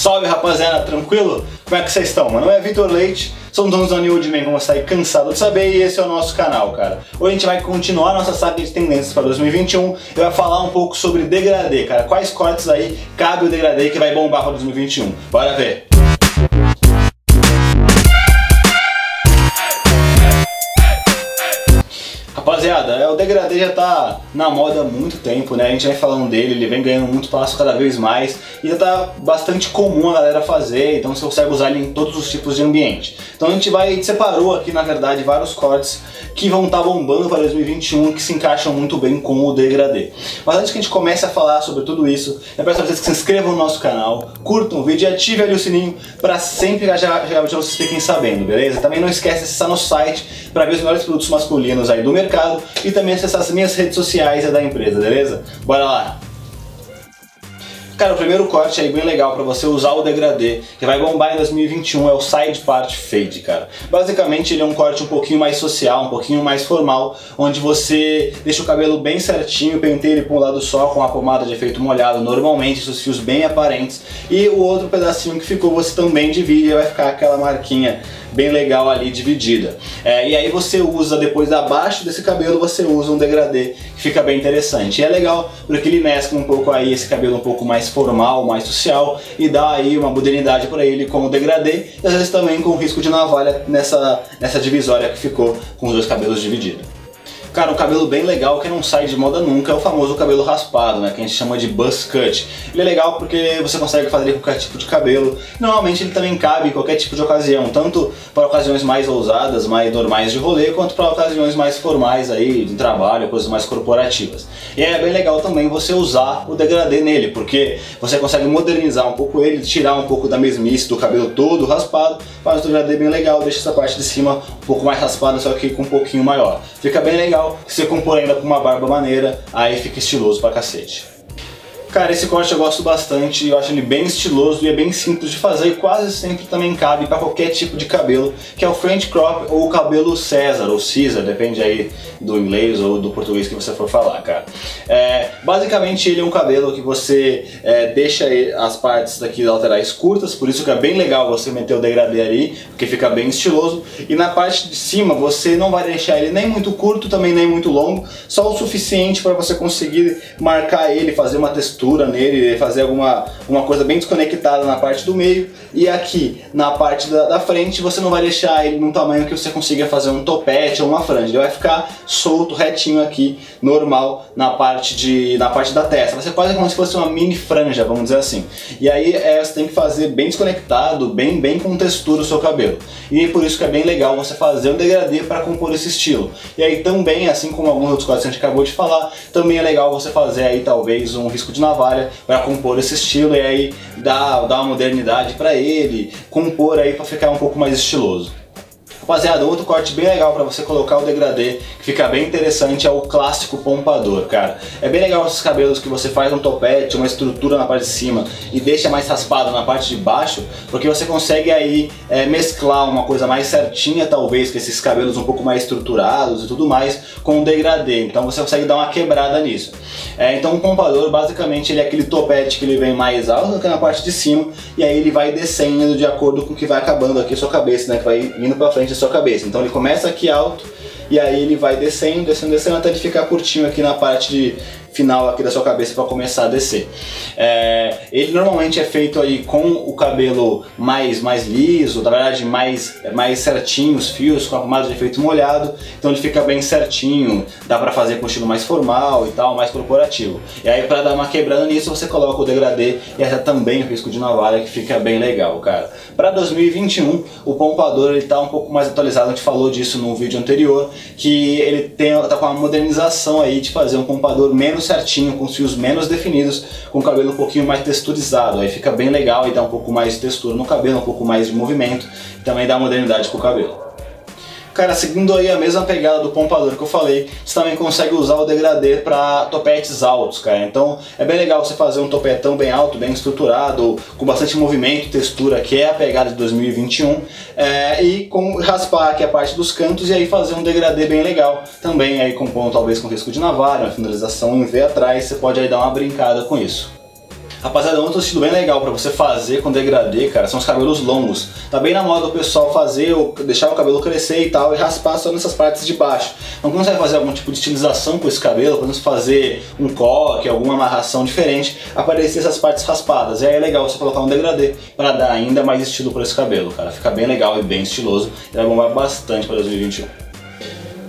Salve rapaziada, tranquilo? Como é que vocês estão? Meu nome é Vitor Leite, sou um dono da New Man, como você está cansado de saber, e esse é o nosso canal, cara. Hoje a gente vai continuar nossa saga de tendências para 2021 e vai falar um pouco sobre degradê, cara. Quais cortes aí cabe o degradê que vai bombar para 2021? Bora ver! Rapaziada, é, o degradê já tá na moda há muito tempo, né? A gente vem falando dele, ele vem ganhando muito passo cada vez mais e já tá bastante comum a galera fazer, então você consegue usar ele em todos os tipos de ambiente. Então a gente vai separou aqui, na verdade, vários cortes que vão estar tá bombando para 2021 que se encaixam muito bem com o degradê. Mas antes que a gente comece a falar sobre tudo isso, eu peço a vocês que se inscrevam no nosso canal, curtam o vídeo e ativem ali o sininho para sempre já, já, vocês fiquem sabendo, beleza? Também não esquece de acessar nosso site para ver os melhores produtos masculinos aí do mercado e também acessar as minhas redes sociais da empresa, beleza? Bora lá! Cara, o primeiro corte aí bem legal para você usar o degradê, que vai bombar em 2021, é o Side Part Fade, cara. Basicamente ele é um corte um pouquinho mais social, um pouquinho mais formal, onde você deixa o cabelo bem certinho, penteia ele para um lado só com a pomada de efeito molhado, normalmente, seus fios bem aparentes, e o outro pedacinho que ficou você também divide e vai ficar aquela marquinha bem legal ali dividida. É, e aí você usa, depois abaixo desse cabelo, você usa um degradê que fica bem interessante. E é legal porque ele mescla um pouco aí esse cabelo um pouco mais formal, mais social e dá aí uma modernidade para ele com o degradê e às vezes também com risco de navalha nessa, nessa divisória que ficou com os dois cabelos divididos. Cara, um cabelo bem legal que não sai de moda nunca é o famoso cabelo raspado, né? Que a gente chama de buzz cut. Ele é legal porque você consegue fazer com qualquer tipo de cabelo. Normalmente ele também cabe em qualquer tipo de ocasião, tanto para ocasiões mais ousadas, mais normais de rolê, quanto para ocasiões mais formais aí, de trabalho, coisas mais corporativas. E é bem legal também você usar o degradê nele, porque você consegue modernizar um pouco ele, tirar um pouco da mesmice do cabelo todo raspado, faz o degradê bem legal, deixa essa parte de cima um pouco mais raspada, só que com um pouquinho maior. Fica bem legal legal, se compor ainda com uma barba maneira, aí fica estiloso pra cacete. Cara, esse corte eu gosto bastante, eu acho ele bem estiloso e é bem simples de fazer e quase sempre também cabe para qualquer tipo de cabelo, que é o French Crop ou o cabelo César ou Caesar, depende aí do inglês ou do português que você for falar, cara. É, basicamente ele é um cabelo que você é, deixa as partes daqui laterais curtas, por isso que é bem legal você meter o degradê ali, porque fica bem estiloso, e na parte de cima você não vai deixar ele nem muito curto, também nem muito longo, só o suficiente para você conseguir marcar ele, fazer uma textura textura nele, fazer alguma uma coisa bem desconectada na parte do meio e aqui na parte da, da, frente você não vai deixar ele num tamanho que você consiga fazer um topete ou uma franja, ele vai ficar solto, retinho aqui, normal na parte, de, na parte da testa, vai ser quase como se fosse uma mini franja, vamos dizer assim. E aí é, você tem que fazer bem desconectado, bem, bem com textura o seu cabelo. E por isso que é bem legal você fazer um degradê para compor esse estilo. E aí também, assim como alguns outros cortes que a gente acabou de falar, também é legal você fazer aí talvez um risco de navalha para compor esse estilo e aí dar, dar uma modernidade para ele, compor aí para ficar um pouco mais estiloso. Rapaziada, outro corte bem legal para você colocar o degradê, que fica bem interessante, é o clássico pompador, cara. É bem legal esses cabelos que você faz um topete, uma estrutura na parte de cima e deixa mais raspado na parte de baixo, porque você consegue aí é, mesclar uma coisa mais certinha, talvez, com esses cabelos um pouco mais estruturados e tudo mais, com o degradê. Então você consegue dar uma quebrada nisso. É, então o pompador, basicamente, ele é aquele topete que ele vem mais alto do que na parte de cima, e aí ele vai descendo de acordo com o que vai acabando aqui a sua cabeça, né, que vai indo pra frente sua cabeça. Então ele começa aqui alto e aí ele vai descendo, descendo, descendo até ele ficar curtinho aqui na parte de, final aqui da sua cabeça para começar a descer. É, ele normalmente é feito aí com o cabelo mais, mais liso, na verdade mais, mais certinho os fios, com a pomada de efeito molhado, então ele fica bem certinho, dá para fazer com estilo mais formal e tal, mais corporativo. E aí para dar uma quebrada nisso você coloca o degradê e essa também o risco de navalha que fica bem legal, cara. Para 2021 o pompador ele tá um pouco mais atualizado, a gente falou disso no vídeo anterior, que ele tem, tá com uma modernização aí de fazer um pompador menos certinho, com os fios menos definidos, com o cabelo um pouquinho mais texturizado. Aí fica bem legal e dá um pouco mais de textura no cabelo, um pouco mais de movimento, também dá modernidade pro cabelo. Cara, seguindo aí a mesma pegada do pompador que eu falei, você também consegue usar o degradê para topetes altos, cara. Então é bem legal você fazer um topetão bem alto, bem estruturado, com bastante movimento textura, que é a pegada de 2021, é, e com raspar aqui a parte dos cantos e aí fazer um degradê bem legal. Também aí compondo talvez com risco de navalha, uma finalização em V atrás, você pode aí dar uma brincada com isso. Rapaziada, outro estilo bem legal pra você fazer com degradê, cara, são os cabelos longos. Tá bem na moda o pessoal fazer, deixar o cabelo crescer e tal, e raspar só nessas partes de baixo. Então quando você vai fazer algum tipo de estilização com esse cabelo, quando você fazer um coque, alguma amarração diferente, aparecer essas partes raspadas. E aí é legal você colocar um degradê para dar ainda mais estilo para esse cabelo, cara. Fica bem legal e bem estiloso e vai bombar bastante para 2021.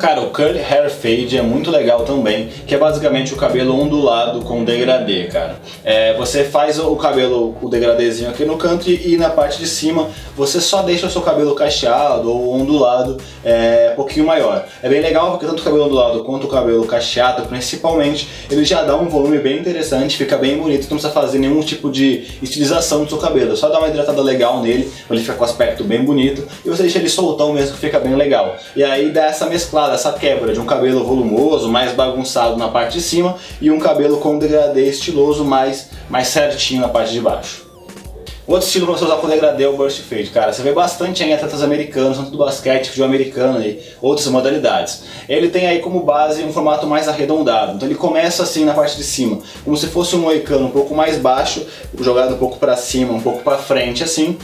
Cara, o Curly Hair Fade é muito legal também, que é basicamente o cabelo ondulado com degradê, cara. É, você faz o cabelo, o degradêzinho aqui no canto e, e, na parte de cima você só deixa o seu cabelo cacheado ou ondulado é, um pouquinho maior. É bem legal porque tanto o cabelo ondulado quanto o cabelo cacheado, principalmente, ele já dá um volume bem interessante, fica bem bonito, não precisa fazer nenhum tipo de estilização do seu cabelo, só dá uma hidratada legal nele, ele ficar com aspecto bem bonito, e você deixa ele soltão mesmo que fica bem legal. E aí dá essa mesclada essa quebra de um cabelo volumoso, mais bagunçado na parte de cima e um cabelo com degradê estiloso mais, mais certinho na parte de baixo. Outro estilo pra você usar com degradê é o burst fade, cara. Você vê bastante em atletas americanos, tanto do basquete, futebol americano e outras modalidades. Ele tem aí como base um formato mais arredondado. Então ele começa assim na parte de cima, como se fosse um moicano um pouco mais baixo, jogado um pouco para cima, um pouco para frente assim.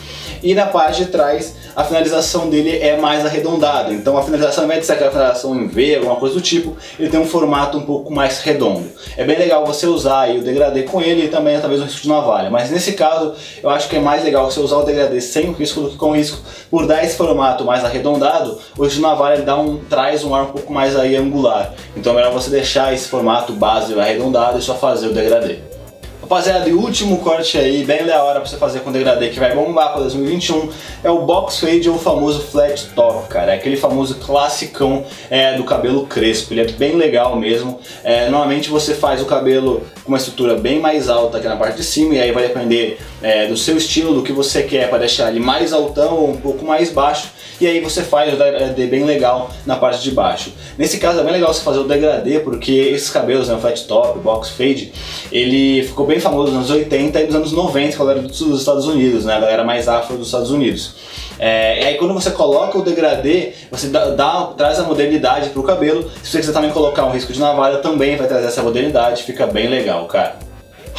E na parte de trás, a finalização dele é mais arredondada. Então a finalização, ao invés de ser aquela finalização em V, alguma coisa do tipo, ele tem um formato um pouco mais redondo. É bem legal você usar aí o degradê com ele e também talvez um risco de navalha. Mas nesse caso, eu acho que é mais legal você usar o degradê sem o risco com o risco. Por dar esse formato mais arredondado, o de navalha dá um, traz um ar um pouco mais aí angular. Então é melhor você deixar esse formato base arredondado e só fazer o degradê. Rapaziada, e o último corte aí, bem da hora pra você fazer com degradê que vai bombar para 2021, é o box fade ou o famoso flat top, cara. É aquele famoso classicão é, do cabelo crespo. Ele é bem legal mesmo. É, normalmente você faz o cabelo com uma estrutura bem mais alta aqui na parte de cima e aí vai depender é, do seu estilo, do que você quer para deixar ele mais altão ou um pouco mais baixo e aí você faz o degradê bem legal na parte de baixo. Nesse caso é bem legal você fazer o degradê porque esses cabelos, né, o flat top, o box fade, ele ficou bem famoso nos anos 80 e nos anos 90 com a galera dos Estados Unidos, né, a galera mais afro dos Estados Unidos. É, e aí quando você coloca o degradê, você dá, dá traz a modernidade pro cabelo. Se você quiser também colocar um risco de navalha, também vai trazer essa modernidade, fica bem legal, cara.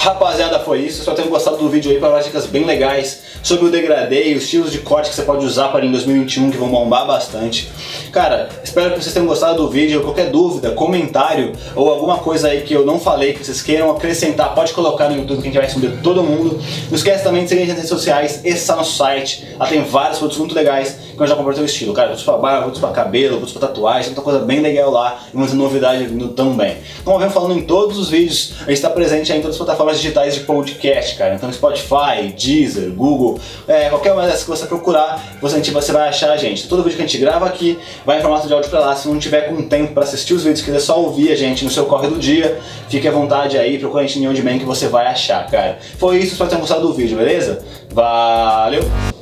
Rapaziada, foi isso. Espero que tenham gostado do vídeo aí para dicas bem legais sobre o degradê e os estilos de corte que você pode usar para em 2021 que vão bombar bastante. Cara, espero que vocês tenham gostado do vídeo. Qualquer dúvida, comentário ou alguma coisa aí que eu não falei que vocês queiram acrescentar, pode colocar no YouTube que a gente vai responder todo mundo. Não esquece também de seguir nas redes sociais, esse está no site. Lá tem vários produtos muito legais que eu já comprei o estilo. Cara, produtos para barba, produtos para cabelo, produtos para tatuagem, muita coisa bem legal lá e muita novidade vindo também. Como eu venho falando em todos os vídeos, a gente está presente aí em todas as plataformas plataformas digitais de podcast, cara. Então Spotify, Deezer, Google, é, qualquer uma dessas que você procurar, você, você vai achar a gente. Todo vídeo que a gente grava aqui vai em formato de áudio pra lá. Se não tiver com tempo para assistir os vídeos, quiser só ouvir a gente no seu corre do dia, fique à vontade aí, procura a gente em onde bem que você vai achar, cara. Foi isso, espero ter gostado do vídeo, beleza? Valeu!